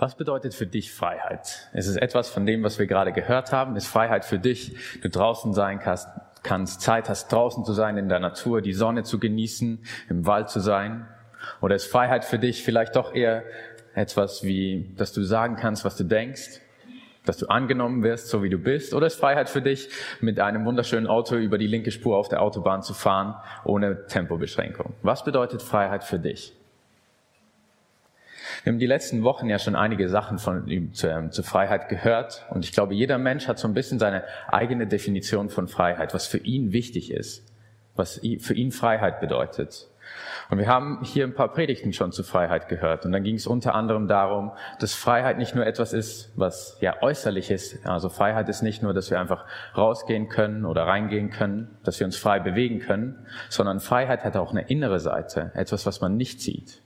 Was bedeutet für dich Freiheit? Ist es etwas von dem, was wir gerade gehört haben? Ist Freiheit für dich, du draußen sein kannst, kannst, Zeit hast, draußen zu sein in der Natur, die Sonne zu genießen, im Wald zu sein? Oder ist Freiheit für dich vielleicht doch eher etwas wie, dass du sagen kannst, was du denkst, dass du angenommen wirst, so wie du bist? Oder ist Freiheit für dich, mit einem wunderschönen Auto über die linke Spur auf der Autobahn zu fahren, ohne Tempobeschränkung? Was bedeutet Freiheit für dich? Wir haben die letzten Wochen ja schon einige Sachen von ihm zur, ähm, zur Freiheit gehört. Und ich glaube, jeder Mensch hat so ein bisschen seine eigene Definition von Freiheit, was für ihn wichtig ist, was für ihn Freiheit bedeutet. Und wir haben hier ein paar Predigten schon zu Freiheit gehört. Und dann ging es unter anderem darum, dass Freiheit nicht nur etwas ist, was ja äußerlich ist. Also Freiheit ist nicht nur, dass wir einfach rausgehen können oder reingehen können, dass wir uns frei bewegen können, sondern Freiheit hat auch eine innere Seite, etwas, was man nicht sieht.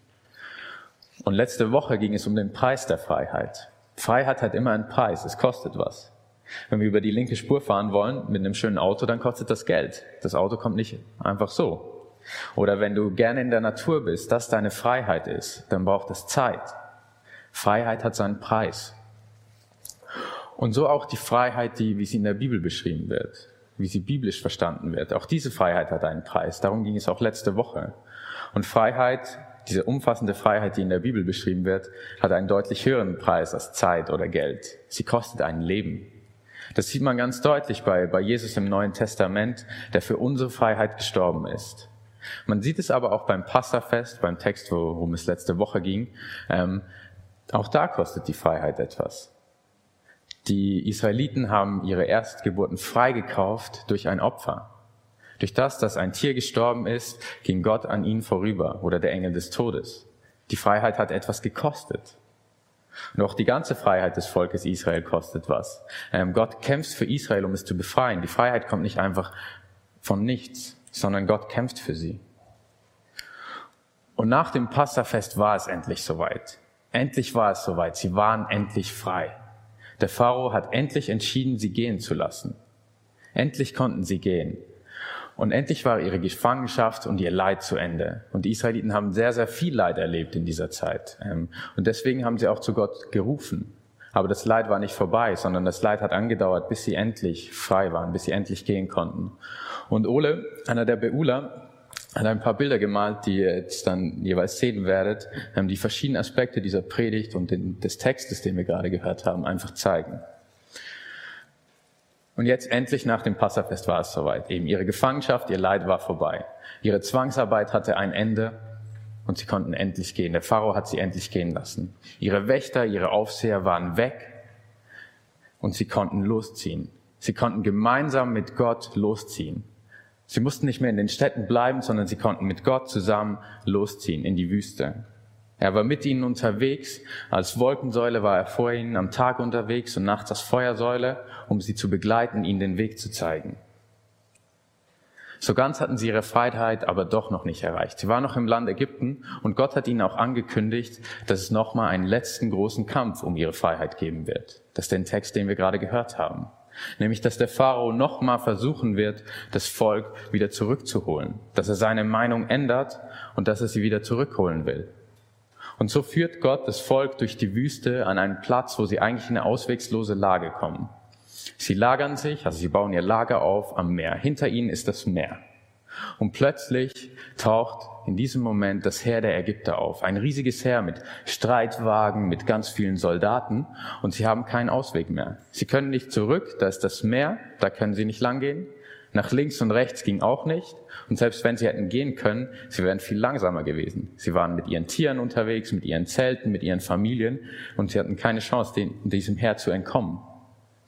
Und letzte Woche ging es um den Preis der Freiheit. Freiheit hat immer einen Preis, es kostet was. Wenn wir über die linke Spur fahren wollen mit einem schönen Auto, dann kostet das Geld. Das Auto kommt nicht einfach so. Oder wenn du gerne in der Natur bist, das deine Freiheit ist, dann braucht es Zeit. Freiheit hat seinen Preis. Und so auch die Freiheit, die, wie sie in der Bibel beschrieben wird, wie sie biblisch verstanden wird. Auch diese Freiheit hat einen Preis. Darum ging es auch letzte Woche. Und Freiheit diese umfassende Freiheit, die in der Bibel beschrieben wird, hat einen deutlich höheren Preis als Zeit oder Geld. Sie kostet ein Leben. Das sieht man ganz deutlich bei, bei Jesus im Neuen Testament, der für unsere Freiheit gestorben ist. Man sieht es aber auch beim Passafest, beim Text, worum es letzte Woche ging. Ähm, auch da kostet die Freiheit etwas. Die Israeliten haben ihre Erstgeburten freigekauft durch ein Opfer. Durch das, dass ein Tier gestorben ist, ging Gott an ihn vorüber oder der Engel des Todes. Die Freiheit hat etwas gekostet. Und auch die ganze Freiheit des Volkes Israel kostet was. Ähm, Gott kämpft für Israel, um es zu befreien. Die Freiheit kommt nicht einfach von nichts, sondern Gott kämpft für sie. Und nach dem Passafest war es endlich soweit. Endlich war es soweit. Sie waren endlich frei. Der Pharao hat endlich entschieden, sie gehen zu lassen. Endlich konnten sie gehen. Und endlich war ihre Gefangenschaft und ihr Leid zu Ende. Und die Israeliten haben sehr, sehr viel Leid erlebt in dieser Zeit. Ähm, und deswegen haben sie auch zu Gott gerufen. Aber das Leid war nicht vorbei, sondern das Leid hat angedauert, bis sie endlich frei waren, bis sie endlich gehen konnten. Und Ole, einer der Beuler, hat ein paar Bilder gemalt, die ihr jetzt dann jeweils sehen werdet, ähm, die verschiedenen Aspekte dieser Predigt und des Textes, den wir gerade gehört haben, einfach zeigen. Und jetzt endlich nach dem Passafest war es soweit. Eben ihre Gefangenschaft, ihr Leid war vorbei. Ihre Zwangsarbeit hatte ein Ende und sie konnten endlich gehen. Der Pharao hat sie endlich gehen lassen. Ihre Wächter, ihre Aufseher waren weg und sie konnten losziehen. Sie konnten gemeinsam mit Gott losziehen. Sie mussten nicht mehr in den Städten bleiben, sondern sie konnten mit Gott zusammen losziehen in die Wüste. Er war mit ihnen unterwegs, als Wolkensäule war er vor ihnen am Tag unterwegs und nachts als Feuersäule, um sie zu begleiten, ihnen den Weg zu zeigen. So ganz hatten sie ihre Freiheit aber doch noch nicht erreicht. Sie waren noch im Land Ägypten und Gott hat ihnen auch angekündigt, dass es nochmal einen letzten großen Kampf um ihre Freiheit geben wird. Das ist der Text, den wir gerade gehört haben. Nämlich, dass der Pharao nochmal versuchen wird, das Volk wieder zurückzuholen. Dass er seine Meinung ändert und dass er sie wieder zurückholen will. Und so führt Gott das Volk durch die Wüste an einen Platz, wo sie eigentlich in eine auswegslose Lage kommen. Sie lagern sich, also sie bauen ihr Lager auf am Meer. Hinter ihnen ist das Meer. Und plötzlich taucht in diesem Moment das Heer der Ägypter auf. Ein riesiges Heer mit Streitwagen, mit ganz vielen Soldaten. Und sie haben keinen Ausweg mehr. Sie können nicht zurück, da ist das Meer, da können sie nicht langgehen. Nach links und rechts ging auch nicht. Und selbst wenn sie hätten gehen können, sie wären viel langsamer gewesen. Sie waren mit ihren Tieren unterwegs, mit ihren Zelten, mit ihren Familien und sie hatten keine Chance, diesem Heer zu entkommen.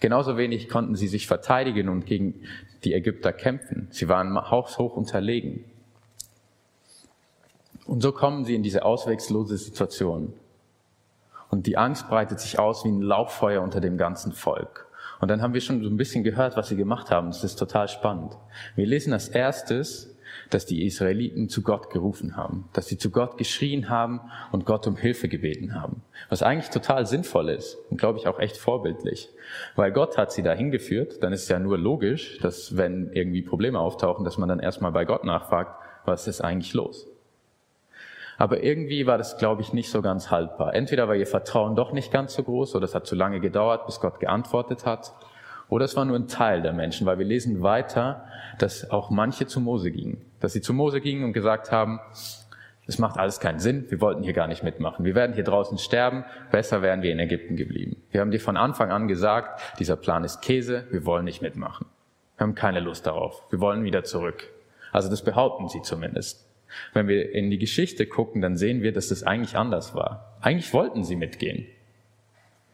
Genauso wenig konnten sie sich verteidigen und gegen die Ägypter kämpfen. Sie waren haushoch unterlegen. Und so kommen sie in diese auswegslose Situation. Und die Angst breitet sich aus wie ein Lauffeuer unter dem ganzen Volk. Und dann haben wir schon so ein bisschen gehört, was sie gemacht haben. Das ist total spannend. Wir lesen als erstes, dass die Israeliten zu Gott gerufen haben, dass sie zu Gott geschrien haben und Gott um Hilfe gebeten haben. Was eigentlich total sinnvoll ist und glaube ich auch echt vorbildlich. Weil Gott hat sie dahin geführt, dann ist es ja nur logisch, dass wenn irgendwie Probleme auftauchen, dass man dann erstmal bei Gott nachfragt, was ist eigentlich los? Aber irgendwie war das, glaube ich, nicht so ganz haltbar. Entweder war ihr Vertrauen doch nicht ganz so groß oder es hat zu lange gedauert, bis Gott geantwortet hat. Oder es war nur ein Teil der Menschen, weil wir lesen weiter, dass auch manche zu Mose gingen. Dass sie zu Mose gingen und gesagt haben, es macht alles keinen Sinn, wir wollten hier gar nicht mitmachen. Wir werden hier draußen sterben, besser wären wir in Ägypten geblieben. Wir haben dir von Anfang an gesagt, dieser Plan ist Käse, wir wollen nicht mitmachen. Wir haben keine Lust darauf, wir wollen wieder zurück. Also das behaupten sie zumindest. Wenn wir in die Geschichte gucken, dann sehen wir, dass das eigentlich anders war. Eigentlich wollten sie mitgehen.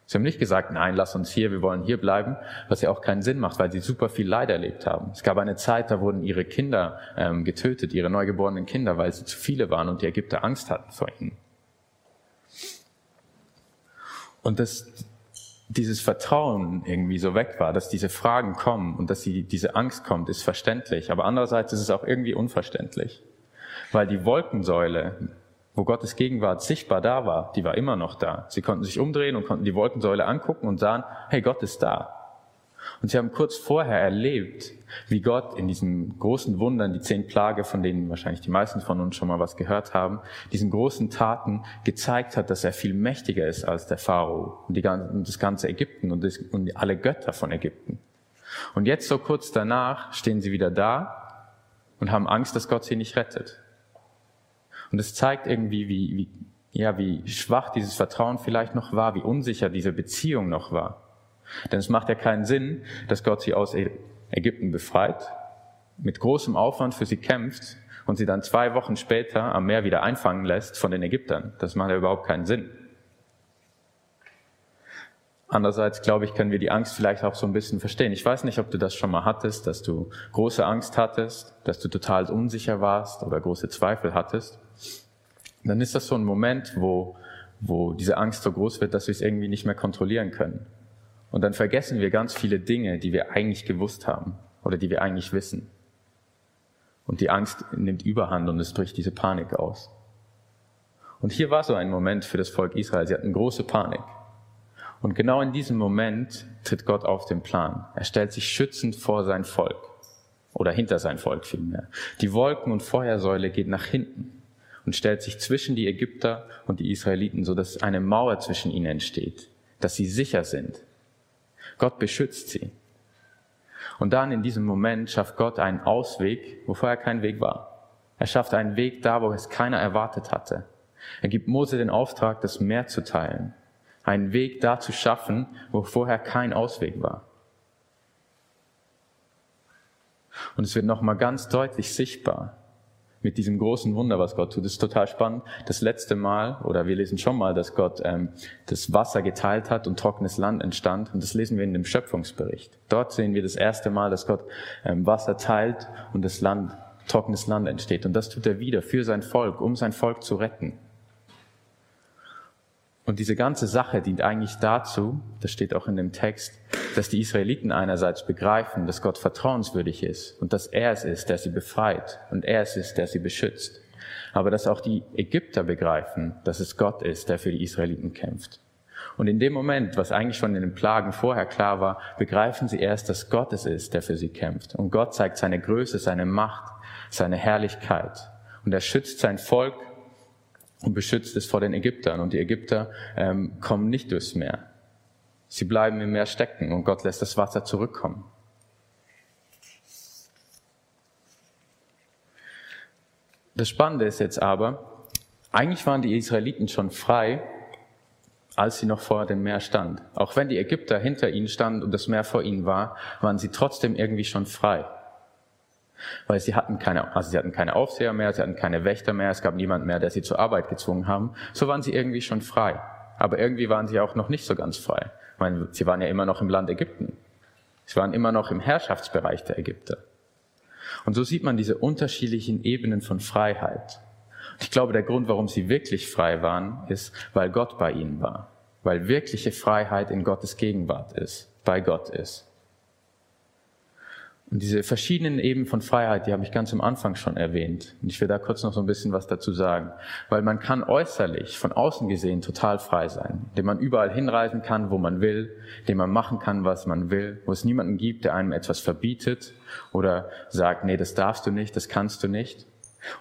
Sie haben nicht gesagt, nein, lass uns hier, wir wollen hier bleiben, was ja auch keinen Sinn macht, weil sie super viel Leid erlebt haben. Es gab eine Zeit, da wurden ihre Kinder ähm, getötet, ihre neugeborenen Kinder, weil sie zu viele waren und die Ägypter Angst hatten vor ihnen. Und dass dieses Vertrauen irgendwie so weg war, dass diese Fragen kommen und dass sie, diese Angst kommt, ist verständlich. Aber andererseits ist es auch irgendwie unverständlich, weil die Wolkensäule wo Gottes Gegenwart sichtbar da war, die war immer noch da. Sie konnten sich umdrehen und konnten die Wolkensäule angucken und sahen, hey, Gott ist da. Und sie haben kurz vorher erlebt, wie Gott in diesen großen Wundern, die zehn Plage, von denen wahrscheinlich die meisten von uns schon mal was gehört haben, diesen großen Taten gezeigt hat, dass er viel mächtiger ist als der Pharao und, die, und das ganze Ägypten und, das, und alle Götter von Ägypten. Und jetzt so kurz danach stehen sie wieder da und haben Angst, dass Gott sie nicht rettet. Und es zeigt irgendwie, wie, wie, ja, wie schwach dieses Vertrauen vielleicht noch war, wie unsicher diese Beziehung noch war. Denn es macht ja keinen Sinn, dass Gott sie aus Ägypten befreit, mit großem Aufwand für sie kämpft und sie dann zwei Wochen später am Meer wieder einfangen lässt von den Ägyptern. Das macht ja überhaupt keinen Sinn. Andererseits, glaube ich, können wir die Angst vielleicht auch so ein bisschen verstehen. Ich weiß nicht, ob du das schon mal hattest, dass du große Angst hattest, dass du total unsicher warst oder große Zweifel hattest dann ist das so ein Moment, wo, wo diese Angst so groß wird, dass wir es irgendwie nicht mehr kontrollieren können. Und dann vergessen wir ganz viele Dinge, die wir eigentlich gewusst haben oder die wir eigentlich wissen. Und die Angst nimmt Überhand und es bricht diese Panik aus. Und hier war so ein Moment für das Volk Israel. Sie hatten große Panik. Und genau in diesem Moment tritt Gott auf den Plan. Er stellt sich schützend vor sein Volk. Oder hinter sein Volk vielmehr. Die Wolken- und Feuersäule geht nach hinten und stellt sich zwischen die Ägypter und die Israeliten, so dass eine Mauer zwischen ihnen entsteht, dass sie sicher sind. Gott beschützt sie. Und dann in diesem Moment schafft Gott einen Ausweg, wo vorher kein Weg war. Er schafft einen Weg da, wo es keiner erwartet hatte. Er gibt Mose den Auftrag, das Meer zu teilen. Einen Weg da zu schaffen, wo vorher kein Ausweg war. Und es wird nochmal ganz deutlich sichtbar, mit diesem großen Wunder, was Gott tut. Das ist total spannend. Das letzte Mal, oder wir lesen schon mal, dass Gott ähm, das Wasser geteilt hat und trockenes Land entstand. Und das lesen wir in dem Schöpfungsbericht. Dort sehen wir das erste Mal, dass Gott ähm, Wasser teilt und das Land, trockenes Land entsteht. Und das tut er wieder für sein Volk, um sein Volk zu retten. Und diese ganze Sache dient eigentlich dazu, das steht auch in dem Text, dass die Israeliten einerseits begreifen, dass Gott vertrauenswürdig ist und dass er es ist, der sie befreit und er es ist, der sie beschützt. Aber dass auch die Ägypter begreifen, dass es Gott ist, der für die Israeliten kämpft. Und in dem Moment, was eigentlich schon in den Plagen vorher klar war, begreifen sie erst, dass Gott es ist, der für sie kämpft. Und Gott zeigt seine Größe, seine Macht, seine Herrlichkeit. Und er schützt sein Volk und beschützt es vor den Ägyptern. Und die Ägypter ähm, kommen nicht durchs Meer. Sie bleiben im Meer stecken und Gott lässt das Wasser zurückkommen. Das Spannende ist jetzt aber, eigentlich waren die Israeliten schon frei, als sie noch vor dem Meer stand. Auch wenn die Ägypter hinter ihnen standen und das Meer vor ihnen war, waren sie trotzdem irgendwie schon frei weil sie hatten keine, also sie hatten keine Aufseher mehr, sie hatten keine Wächter mehr, es gab niemand mehr, der sie zur Arbeit gezwungen haben. So waren sie irgendwie schon frei. Aber irgendwie waren sie auch noch nicht so ganz frei. Ich meine, sie waren ja immer noch im Land Ägypten. Sie waren immer noch im Herrschaftsbereich der Ägypter. Und so sieht man diese unterschiedlichen Ebenen von Freiheit. ich glaube, der Grund, warum sie wirklich frei waren, ist, weil Gott bei ihnen war. Weil wirkliche Freiheit in Gottes Gegenwart ist, bei Gott ist. Und diese verschiedenen Ebenen von Freiheit, die habe ich ganz am Anfang schon erwähnt. Und ich will da kurz noch so ein bisschen was dazu sagen. Weil man kann äußerlich, von außen gesehen, total frei sein. Indem man überall hinreisen kann, wo man will. Indem man machen kann, was man will. Wo es niemanden gibt, der einem etwas verbietet oder sagt, nee, das darfst du nicht, das kannst du nicht.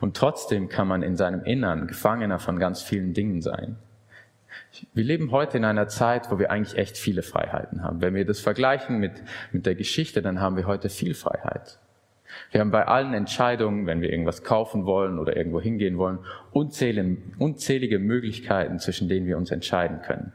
Und trotzdem kann man in seinem Innern Gefangener von ganz vielen Dingen sein. Wir leben heute in einer Zeit, wo wir eigentlich echt viele Freiheiten haben. Wenn wir das vergleichen mit, mit der Geschichte, dann haben wir heute viel Freiheit. Wir haben bei allen Entscheidungen, wenn wir irgendwas kaufen wollen oder irgendwo hingehen wollen, unzählige, unzählige Möglichkeiten, zwischen denen wir uns entscheiden können.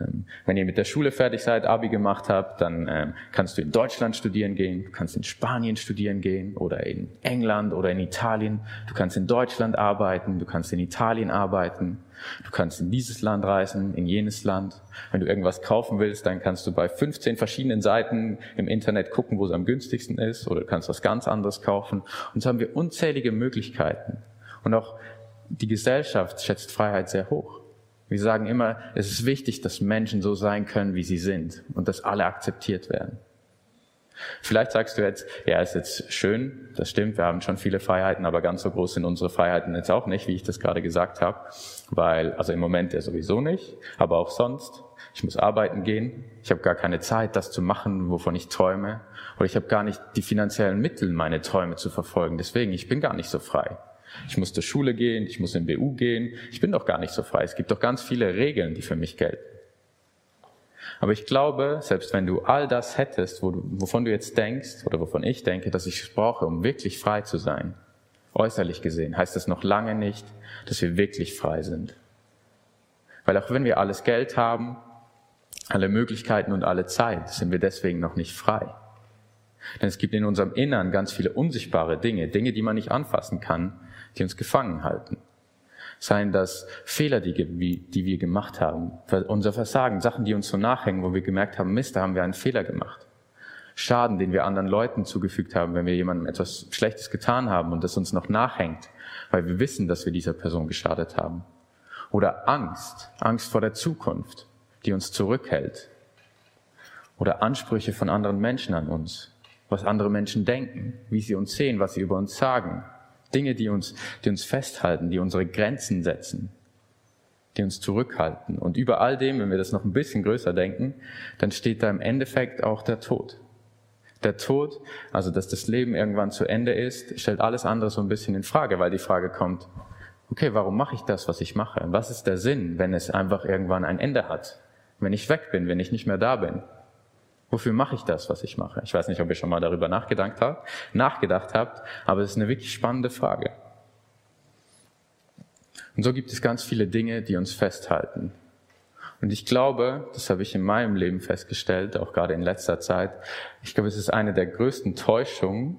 Ähm, wenn ihr mit der Schule fertig seid, Abi gemacht habt, dann ähm, kannst du in Deutschland studieren gehen, du kannst in Spanien studieren gehen oder in England oder in Italien. Du kannst in Deutschland arbeiten, du kannst in Italien arbeiten, du kannst in dieses Land reisen, in jenes Land. Wenn du irgendwas kaufen willst, dann kannst du bei 15 verschiedenen Seiten im Internet gucken, wo es am günstigsten ist oder du kannst was ganz anderes kaufen. Und so haben wir unzählige Möglichkeiten. Und auch die Gesellschaft schätzt Freiheit sehr hoch. Wir sagen immer, es ist wichtig, dass Menschen so sein können, wie sie sind und dass alle akzeptiert werden. Vielleicht sagst du jetzt, ja, ist jetzt schön, das stimmt, wir haben schon viele Freiheiten, aber ganz so groß sind unsere Freiheiten jetzt auch nicht, wie ich das gerade gesagt habe, weil, also im Moment ja sowieso nicht, aber auch sonst. Ich muss arbeiten gehen, ich habe gar keine Zeit, das zu machen, wovon ich träume, oder ich habe gar nicht die finanziellen Mittel, meine Träume zu verfolgen. Deswegen, ich bin gar nicht so frei. Ich muss zur Schule gehen, ich muss in BU gehen. Ich bin doch gar nicht so frei. Es gibt doch ganz viele Regeln, die für mich gelten. Aber ich glaube, selbst wenn du all das hättest, wovon du jetzt denkst oder wovon ich denke, dass ich es brauche, um wirklich frei zu sein, äußerlich gesehen, heißt das noch lange nicht, dass wir wirklich frei sind. Weil auch wenn wir alles Geld haben, alle Möglichkeiten und alle Zeit, sind wir deswegen noch nicht frei. Denn es gibt in unserem Innern ganz viele unsichtbare Dinge, Dinge, die man nicht anfassen kann, die uns gefangen halten. Seien das Fehler, die, die wir gemacht haben, unser Versagen, Sachen, die uns so nachhängen, wo wir gemerkt haben, Mist, da haben wir einen Fehler gemacht. Schaden, den wir anderen Leuten zugefügt haben, wenn wir jemandem etwas Schlechtes getan haben und das uns noch nachhängt, weil wir wissen, dass wir dieser Person geschadet haben. Oder Angst, Angst vor der Zukunft, die uns zurückhält. Oder Ansprüche von anderen Menschen an uns, was andere Menschen denken, wie sie uns sehen, was sie über uns sagen, Dinge, die uns, die uns festhalten, die unsere Grenzen setzen, die uns zurückhalten. Und über all dem, wenn wir das noch ein bisschen größer denken, dann steht da im Endeffekt auch der Tod. Der Tod, also dass das Leben irgendwann zu Ende ist, stellt alles andere so ein bisschen in Frage, weil die Frage kommt, okay, warum mache ich das, was ich mache? Was ist der Sinn, wenn es einfach irgendwann ein Ende hat? Wenn ich weg bin, wenn ich nicht mehr da bin? Wofür mache ich das, was ich mache? Ich weiß nicht, ob ihr schon mal darüber nachgedacht habt, nachgedacht habt, aber es ist eine wirklich spannende Frage. Und so gibt es ganz viele Dinge, die uns festhalten. Und ich glaube, das habe ich in meinem Leben festgestellt, auch gerade in letzter Zeit, ich glaube, es ist eine der größten Täuschungen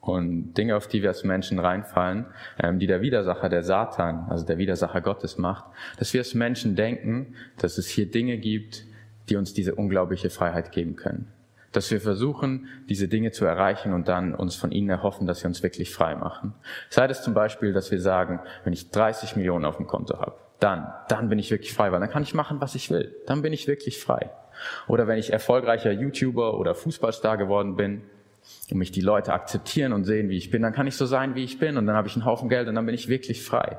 und Dinge, auf die wir als Menschen reinfallen, ähm, die der Widersacher, der Satan, also der Widersacher Gottes macht, dass wir als Menschen denken, dass es hier Dinge gibt, die uns diese unglaubliche Freiheit geben können. Dass wir versuchen, diese Dinge zu erreichen und dann uns von ihnen erhoffen, dass sie uns wirklich frei machen. Sei es zum Beispiel, dass wir sagen, wenn ich 30 Millionen auf dem Konto habe, dann, dann bin ich wirklich frei, weil dann kann ich machen, was ich will. Dann bin ich wirklich frei. Oder wenn ich erfolgreicher YouTuber oder Fußballstar geworden bin und mich die Leute akzeptieren und sehen, wie ich bin, dann kann ich so sein, wie ich bin und dann habe ich einen Haufen Geld und dann bin ich wirklich frei.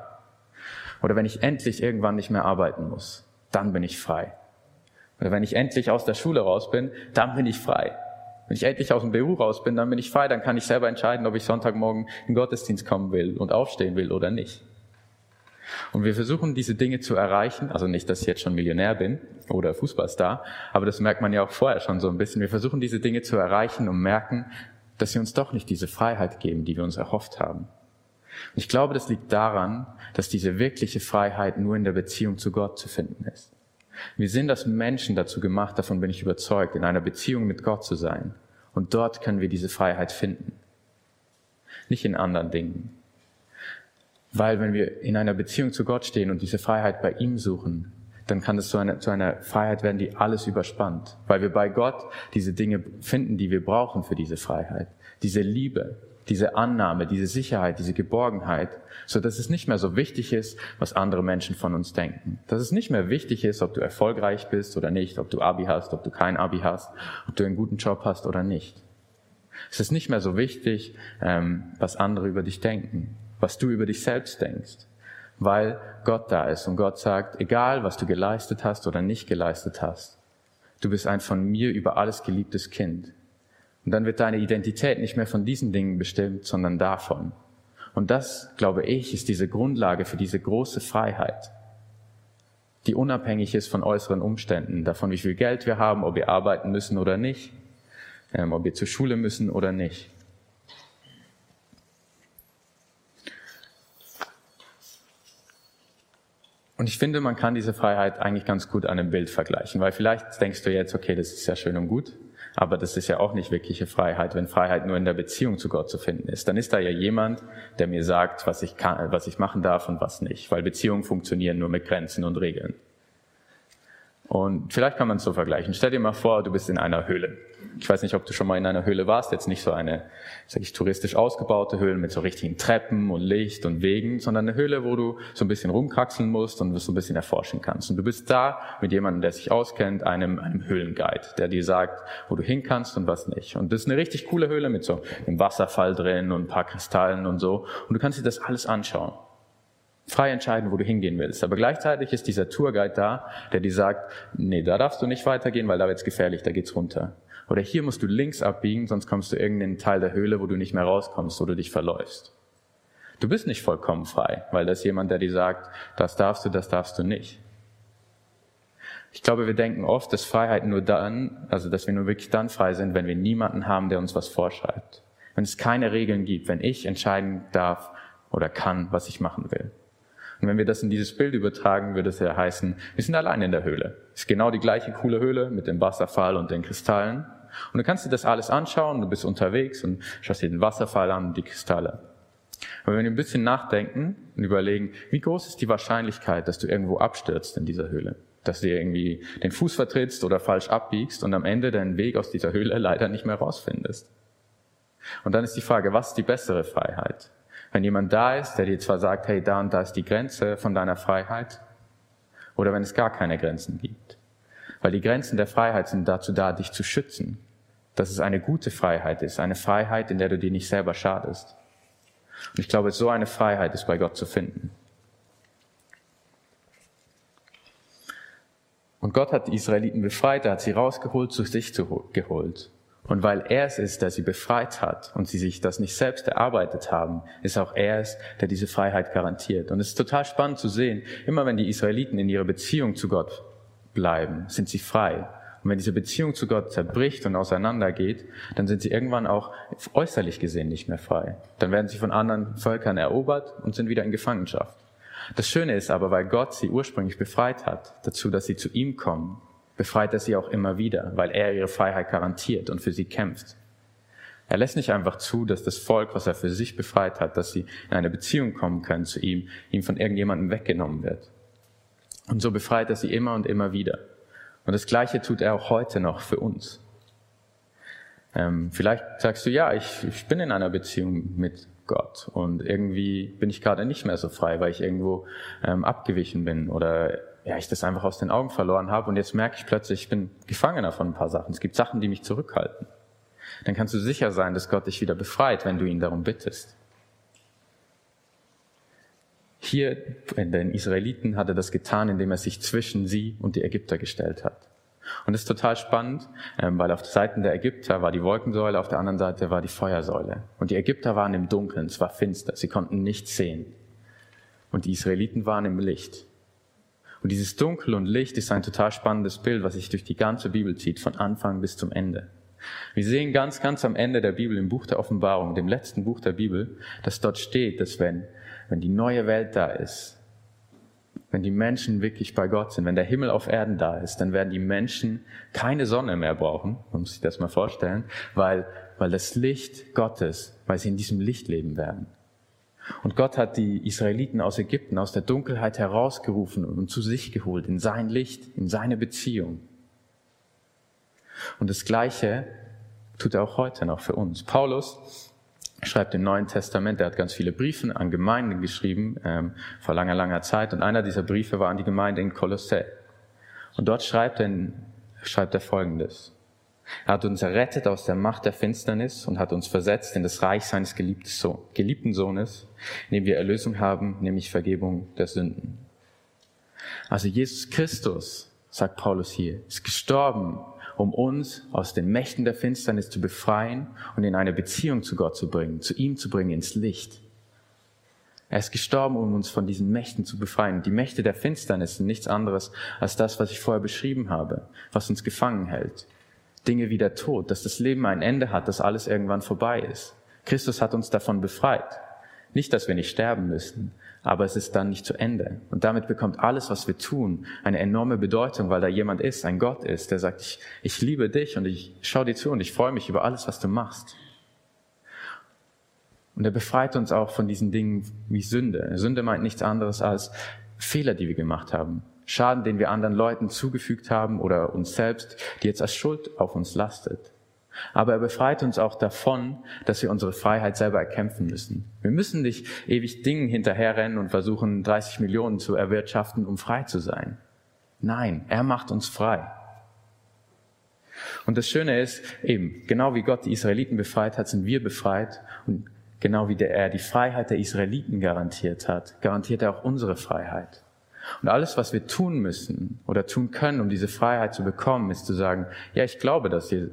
Oder wenn ich endlich irgendwann nicht mehr arbeiten muss, dann bin ich frei. Oder wenn ich endlich aus der Schule raus bin, dann bin ich frei. Wenn ich endlich aus dem BU raus bin, dann bin ich frei, dann kann ich selber entscheiden, ob ich Sonntagmorgen in den Gottesdienst kommen will und aufstehen will oder nicht. Und wir versuchen diese Dinge zu erreichen, also nicht, dass ich jetzt schon Millionär bin oder Fußballstar, aber das merkt man ja auch vorher schon so ein bisschen. Wir versuchen diese Dinge zu erreichen und merken, dass sie uns doch nicht diese Freiheit geben, die wir uns erhofft haben. Und ich glaube, das liegt daran, dass diese wirkliche Freiheit nur in der Beziehung zu Gott zu finden ist. Wir sind als Menschen dazu gemacht, davon bin ich überzeugt, in einer Beziehung mit Gott zu sein. Und dort können wir diese Freiheit finden. Nicht in anderen Dingen. Weil wenn wir in einer Beziehung zu Gott stehen und diese Freiheit bei ihm suchen, dann kann es zu einer, zu einer Freiheit werden, die alles überspannt. Weil wir bei Gott diese Dinge finden, die wir brauchen für diese Freiheit. Diese Liebe, diese Annahme, diese Sicherheit, diese Geborgenheit, so dass es nicht mehr so wichtig ist, was andere Menschen von uns denken. Dass es nicht mehr wichtig ist, ob du erfolgreich bist oder nicht, ob du Abi hast, ob du kein Abi hast, ob du einen guten Job hast oder nicht. Es ist nicht mehr so wichtig, ähm, was andere über dich denken, was du über dich selbst denkst, weil Gott da ist und Gott sagt, egal was du geleistet hast oder nicht geleistet hast, du bist ein von mir über alles geliebtes Kind. Und dann wird deine Identität nicht mehr von diesen Dingen bestimmt, sondern davon. Und das, glaube ich, ist diese Grundlage für diese große Freiheit, die unabhängig ist von äußeren Umständen, davon, wie viel Geld wir haben, ob wir arbeiten müssen oder nicht, ähm, ob wir zur Schule müssen oder nicht. Und ich finde, man kann diese Freiheit eigentlich ganz gut an einem Bild vergleichen, weil vielleicht denkst du jetzt, okay, das ist ja schön und gut, aber das ist ja auch nicht wirkliche Freiheit, wenn Freiheit nur in der Beziehung zu Gott zu finden ist. Dann ist da ja jemand, der mir sagt, was ich kann, was ich machen darf und was nicht, weil Beziehungen funktionieren nur mit Grenzen und Regeln. Und vielleicht kann man es so vergleichen. Stell dir mal vor, du bist in einer Höhle. Ich weiß nicht, ob du schon mal in einer Höhle warst. Jetzt nicht so eine, sag ich, touristisch ausgebaute Höhle mit so richtigen Treppen und Licht und Wegen, sondern eine Höhle, wo du so ein bisschen rumkraxeln musst und so ein bisschen erforschen kannst. Und du bist da mit jemandem, der sich auskennt, einem, einem Höhlenguide, der dir sagt, wo du hin kannst und was nicht. Und das ist eine richtig coole Höhle mit so einem Wasserfall drin und ein paar Kristallen und so. Und du kannst dir das alles anschauen frei entscheiden, wo du hingehen willst. Aber gleichzeitig ist dieser Tourguide da, der dir sagt, nee, da darfst du nicht weitergehen, weil da wird's gefährlich, da geht's runter. Oder hier musst du links abbiegen, sonst kommst du irgendeinen Teil der Höhle, wo du nicht mehr rauskommst, wo du dich verläufst. Du bist nicht vollkommen frei, weil da ist jemand, der dir sagt, das darfst du, das darfst du nicht. Ich glaube, wir denken oft, dass Freiheit nur dann, also dass wir nur wirklich dann frei sind, wenn wir niemanden haben, der uns was vorschreibt. Wenn es keine Regeln gibt, wenn ich entscheiden darf oder kann, was ich machen will. Und wenn wir das in dieses Bild übertragen, würde es ja heißen, wir sind allein in der Höhle. Es ist genau die gleiche coole Höhle mit dem Wasserfall und den Kristallen. Und du kannst dir das alles anschauen, du bist unterwegs und schaust dir den Wasserfall an und die Kristalle. Aber wenn wir ein bisschen nachdenken und überlegen, wie groß ist die Wahrscheinlichkeit, dass du irgendwo abstürzt in dieser Höhle? Dass du irgendwie den Fuß vertrittst oder falsch abbiegst und am Ende deinen Weg aus dieser Höhle leider nicht mehr rausfindest. Und dann ist die Frage, was ist die bessere Freiheit? Wenn jemand da ist, der dir zwar sagt, hey, da und da ist die Grenze von deiner Freiheit, oder wenn es gar keine Grenzen gibt. Weil die Grenzen der Freiheit sind dazu da, dich zu schützen. Dass es eine gute Freiheit ist, eine Freiheit, in der du dir nicht selber schadest. Und ich glaube, so eine Freiheit ist bei Gott zu finden. Und Gott hat die Israeliten befreit, er hat sie rausgeholt, zu sich geholt. Und weil er es ist, der sie befreit hat und sie sich das nicht selbst erarbeitet haben, ist auch er es, der diese Freiheit garantiert. Und es ist total spannend zu sehen, immer wenn die Israeliten in ihrer Beziehung zu Gott bleiben, sind sie frei. Und wenn diese Beziehung zu Gott zerbricht und auseinandergeht, dann sind sie irgendwann auch äußerlich gesehen nicht mehr frei. Dann werden sie von anderen Völkern erobert und sind wieder in Gefangenschaft. Das Schöne ist aber, weil Gott sie ursprünglich befreit hat, dazu, dass sie zu ihm kommen befreit er sie auch immer wieder, weil er ihre Freiheit garantiert und für sie kämpft. Er lässt nicht einfach zu, dass das Volk, was er für sich befreit hat, dass sie in eine Beziehung kommen können zu ihm, ihm von irgendjemandem weggenommen wird. Und so befreit er sie immer und immer wieder. Und das Gleiche tut er auch heute noch für uns. Ähm, vielleicht sagst du, ja, ich, ich bin in einer Beziehung mit Gott und irgendwie bin ich gerade nicht mehr so frei, weil ich irgendwo ähm, abgewichen bin oder ja, ich das einfach aus den Augen verloren habe und jetzt merke ich plötzlich, ich bin Gefangener von ein paar Sachen. Es gibt Sachen, die mich zurückhalten. Dann kannst du sicher sein, dass Gott dich wieder befreit, wenn du ihn darum bittest. Hier in den Israeliten hat er das getan, indem er sich zwischen sie und die Ägypter gestellt hat. Und das ist total spannend, ähm, weil auf der Seite der Ägypter war die Wolkensäule, auf der anderen Seite war die Feuersäule. Und die Ägypter waren im Dunkeln, es war finster, sie konnten nichts sehen. Und die Israeliten waren im Licht. Und dieses Dunkel und Licht ist ein total spannendes Bild, was sich durch die ganze Bibel zieht, von Anfang bis zum Ende. Wir sehen ganz, ganz am Ende der Bibel, im Buch der Offenbarung, dem letzten Buch der Bibel, dass dort steht, dass wenn, wenn die neue Welt da ist, wenn die Menschen wirklich bei Gott sind, wenn der Himmel auf Erden da ist, dann werden die Menschen keine Sonne mehr brauchen, man muss sich das mal vorstellen, weil, weil das Licht Gottes, weil sie in diesem Licht leben werden. Und Gott hat die Israeliten aus Ägypten, aus der Dunkelheit herausgerufen und zu sich geholt, in sein Licht, in seine Beziehung. Und das Gleiche tut er auch heute noch für uns. Paulus schreibt im Neuen Testament, er hat ganz viele Briefe an Gemeinden geschrieben, ähm, vor langer, langer Zeit. Und einer dieser Briefe war an die Gemeinde in Kolossä. Und dort schreibt er, schreibt er Folgendes. Er hat uns errettet aus der Macht der Finsternis und hat uns versetzt in das Reich seines geliebten Sohnes, in dem wir Erlösung haben, nämlich Vergebung der Sünden. Also Jesus Christus, sagt Paulus hier, ist gestorben, um uns aus den Mächten der Finsternis zu befreien und in eine Beziehung zu Gott zu bringen, zu ihm zu bringen, ins Licht. Er ist gestorben, um uns von diesen Mächten zu befreien. Die Mächte der Finsternis sind nichts anderes als das, was ich vorher beschrieben habe, was uns gefangen hält. Dinge wie der Tod, dass das Leben ein Ende hat, dass alles irgendwann vorbei ist. Christus hat uns davon befreit. Nicht, dass wir nicht sterben müssen, aber es ist dann nicht zu Ende. Und damit bekommt alles, was wir tun, eine enorme Bedeutung, weil da jemand ist, ein Gott ist, der sagt, ich, ich liebe dich und ich schaue dir zu und ich freue mich über alles, was du machst. Und er befreit uns auch von diesen Dingen wie Sünde. Sünde meint nichts anderes als Fehler, die wir gemacht haben. Schaden, den wir anderen Leuten zugefügt haben oder uns selbst, die jetzt als Schuld auf uns lastet. Aber er befreit uns auch davon, dass wir unsere Freiheit selber erkämpfen müssen. Wir müssen nicht ewig Dingen hinterherrennen und versuchen, 30 Millionen zu erwirtschaften, um frei zu sein. Nein, er macht uns frei. Und das Schöne ist, eben, genau wie Gott die Israeliten befreit hat, sind wir befreit. Und genau wie der, er die Freiheit der Israeliten garantiert hat, garantiert er auch unsere Freiheit. Und alles, was wir tun müssen oder tun können, um diese Freiheit zu bekommen, ist zu sagen, ja, ich glaube, dass, ihr,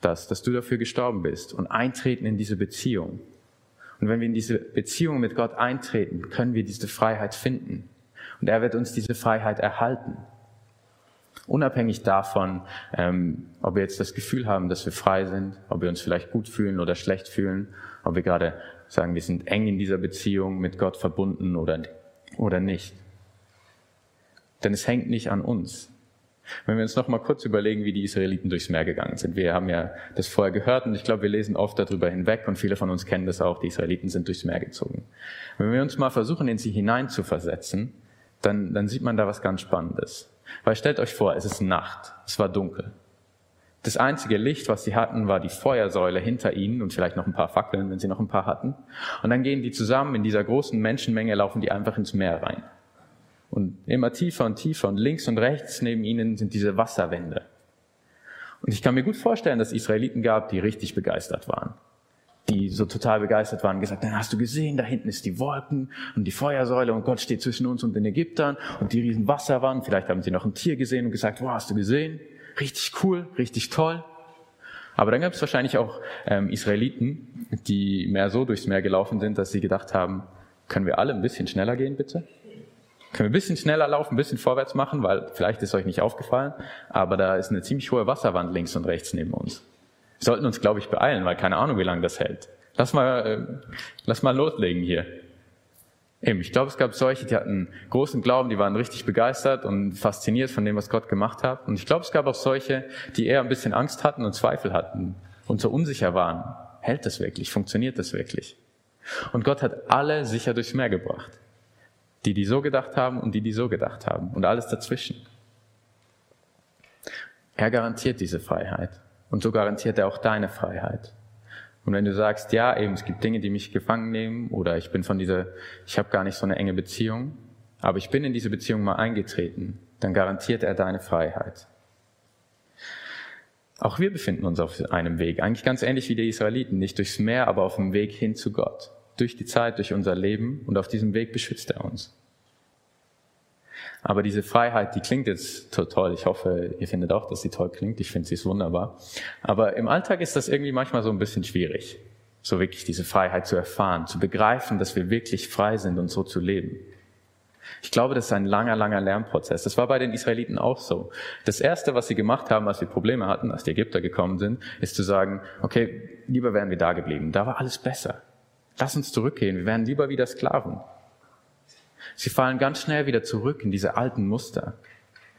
dass, dass du dafür gestorben bist und eintreten in diese Beziehung. Und wenn wir in diese Beziehung mit Gott eintreten, können wir diese Freiheit finden. Und er wird uns diese Freiheit erhalten. Unabhängig davon, ähm, ob wir jetzt das Gefühl haben, dass wir frei sind, ob wir uns vielleicht gut fühlen oder schlecht fühlen, ob wir gerade sagen, wir sind eng in dieser Beziehung mit Gott verbunden oder, oder nicht. Denn es hängt nicht an uns. Wenn wir uns noch mal kurz überlegen, wie die Israeliten durchs Meer gegangen sind. Wir haben ja das vorher gehört und ich glaube, wir lesen oft darüber hinweg und viele von uns kennen das auch. Die Israeliten sind durchs Meer gezogen. Wenn wir uns mal versuchen, in sie hineinzuversetzen, dann, dann sieht man da was ganz Spannendes. Weil stellt euch vor, es ist Nacht, es war dunkel. Das einzige Licht, was sie hatten, war die Feuersäule hinter ihnen und vielleicht noch ein paar Fackeln, wenn sie noch ein paar hatten. Und dann gehen die zusammen in dieser großen Menschenmenge, laufen die einfach ins Meer rein. Und immer tiefer und tiefer und links und rechts neben ihnen sind diese Wasserwände. Und ich kann mir gut vorstellen, dass es Israeliten gab, die richtig begeistert waren. Die so total begeistert waren gesagt, dann hast du gesehen, da hinten ist die Wolken und die Feuersäule und Gott steht zwischen uns und den Ägyptern und die riesen Wasserwand. Vielleicht haben sie noch ein Tier gesehen und gesagt, wow, hast du gesehen? richtig cool, richtig toll. Aber dann gab es wahrscheinlich auch ähm, Israeliten, die mehr so durchs Meer gelaufen sind, dass sie gedacht haben, können wir alle ein bisschen schneller gehen, bitte? Können wir ein bisschen schneller laufen, ein bisschen vorwärts machen, weil vielleicht ist euch nicht aufgefallen, aber da ist eine ziemlich hohe Wasserwand links und rechts neben uns. Wir sollten uns, glaube ich, beeilen, weil keine Ahnung, wie lange das hält. Lass mal, äh, lass mal loslegen hier. Eben, ich glaube, es gab solche, die hatten großen Glauben, die waren richtig begeistert und fasziniert von dem, was Gott gemacht hat. Und ich glaube, es gab auch solche, die eher ein bisschen Angst hatten und Zweifel hatten und so unsicher waren. Hält das wirklich? Funktioniert das wirklich? Und Gott hat alle sicher durchs Meer gebracht. Die, die so gedacht haben und die, die so gedacht haben. Und alles dazwischen. Er garantiert diese Freiheit. Und so garantiert er auch deine Freiheit. Und wenn du sagst, ja, eben, es gibt Dinge, die mich gefangen nehmen, oder ich bin von dieser, ich habe gar nicht so eine enge Beziehung, aber ich bin in diese Beziehung mal eingetreten, dann garantiert er deine Freiheit. Auch wir befinden uns auf einem Weg, eigentlich ganz ähnlich wie die Israeliten, nicht durchs Meer, aber auf dem Weg hin zu Gott. Durch die Zeit, durch unser Leben und auf diesem Weg beschützt er uns. Aber diese Freiheit, die klingt jetzt toll. Ich hoffe, ihr findet auch, dass sie toll klingt. Ich finde sie ist wunderbar. Aber im Alltag ist das irgendwie manchmal so ein bisschen schwierig, so wirklich diese Freiheit zu erfahren, zu begreifen, dass wir wirklich frei sind und so zu leben. Ich glaube, das ist ein langer, langer Lernprozess. Das war bei den Israeliten auch so. Das Erste, was sie gemacht haben, als sie Probleme hatten, als die Ägypter gekommen sind, ist zu sagen, okay, lieber wären wir da geblieben. Da war alles besser. Lass uns zurückgehen. Wir wären lieber wieder Sklaven. Sie fallen ganz schnell wieder zurück in diese alten Muster.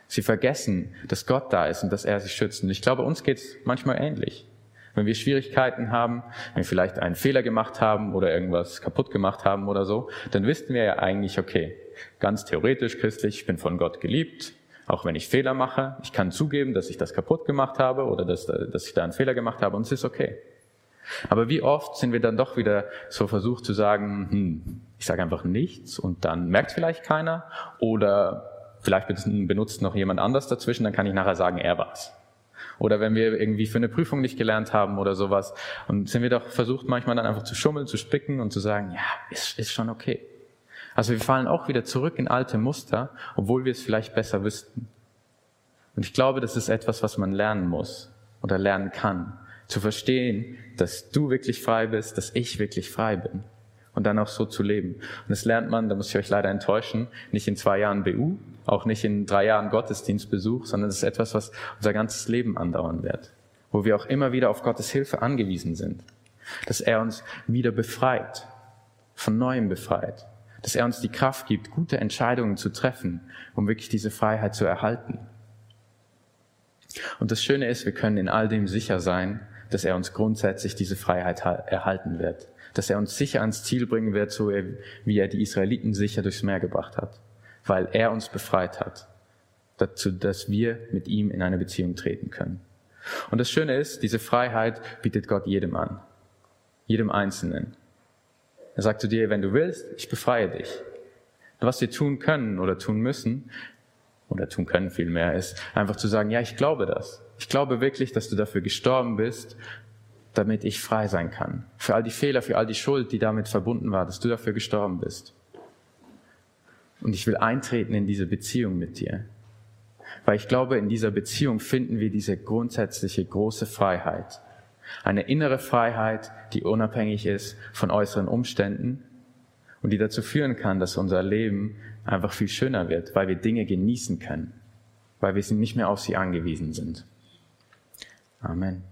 Sie vergessen, dass Gott da ist und dass er sie schützt. Und ich glaube, uns geht es manchmal ähnlich. Wenn wir Schwierigkeiten haben, wenn wir vielleicht einen Fehler gemacht haben oder irgendwas kaputt gemacht haben oder so, dann wissen wir ja eigentlich, okay, ganz theoretisch christlich, ich bin von Gott geliebt, auch wenn ich Fehler mache. Ich kann zugeben, dass ich das kaputt gemacht habe oder dass, dass ich da einen Fehler gemacht habe und es ist okay. Aber wie oft sind wir dann doch wieder so versucht zu sagen, hm, ich sage einfach nichts und dann merkt vielleicht keiner oder vielleicht benutzt noch jemand anders dazwischen, dann kann ich nachher sagen, er war's. Oder wenn wir irgendwie für eine Prüfung nicht gelernt haben oder sowas und sind wir doch versucht manchmal dann einfach zu schummeln, zu spicken und zu sagen, ja, ist, ist schon okay. Also wir fallen auch wieder zurück in alte Muster, obwohl wir es vielleicht besser wüssten. Und ich glaube, das ist etwas, was man lernen muss oder lernen kann zu verstehen, dass du wirklich frei bist, dass ich wirklich frei bin. und dann auch so zu leben. Und das lernt man, da muss ich euch leider enttäuschen, nicht in zwei Jahren BU, auch nicht in drei Jahren Gottesdienstbesuch, sondern es ist etwas, was unser ganzes Leben andauern wird, wo wir auch immer wieder auf Gottes Hilfe angewiesen sind, dass er uns wieder befreit, von neuem befreit, dass er uns die Kraft gibt, gute Entscheidungen zu treffen, um wirklich diese Freiheit zu erhalten. Und das Schöne ist, wir können in all dem sicher sein, dass er uns grundsätzlich diese Freiheit erhalten wird dass er uns sicher ans Ziel bringen wird, so wie er die Israeliten sicher durchs Meer gebracht hat, weil er uns befreit hat, dazu, dass wir mit ihm in eine Beziehung treten können. Und das Schöne ist, diese Freiheit bietet Gott jedem an, jedem Einzelnen. Er sagt zu dir, wenn du willst, ich befreie dich. Was wir tun können oder tun müssen, oder tun können vielmehr, ist einfach zu sagen, ja, ich glaube das. Ich glaube wirklich, dass du dafür gestorben bist damit ich frei sein kann. Für all die Fehler, für all die Schuld, die damit verbunden war, dass du dafür gestorben bist. Und ich will eintreten in diese Beziehung mit dir. Weil ich glaube, in dieser Beziehung finden wir diese grundsätzliche große Freiheit. Eine innere Freiheit, die unabhängig ist von äußeren Umständen und die dazu führen kann, dass unser Leben einfach viel schöner wird, weil wir Dinge genießen können, weil wir nicht mehr auf sie angewiesen sind. Amen.